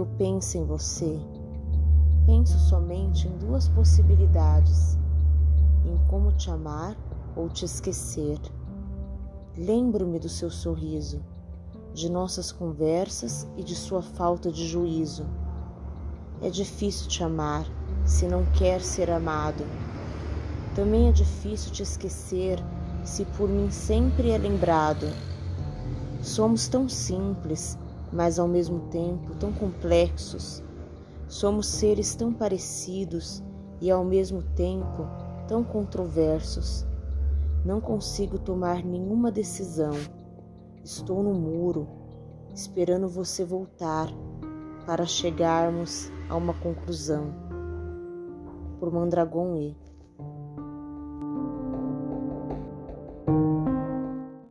eu penso em você. Penso somente em duas possibilidades: em como te amar ou te esquecer. Lembro-me do seu sorriso, de nossas conversas e de sua falta de juízo. É difícil te amar se não quer ser amado. Também é difícil te esquecer se por mim sempre é lembrado. Somos tão simples, mas ao mesmo tempo tão complexos. Somos seres tão parecidos e ao mesmo tempo tão controversos. Não consigo tomar nenhuma decisão. Estou no muro, esperando você voltar para chegarmos a uma conclusão. Por Mandragon E.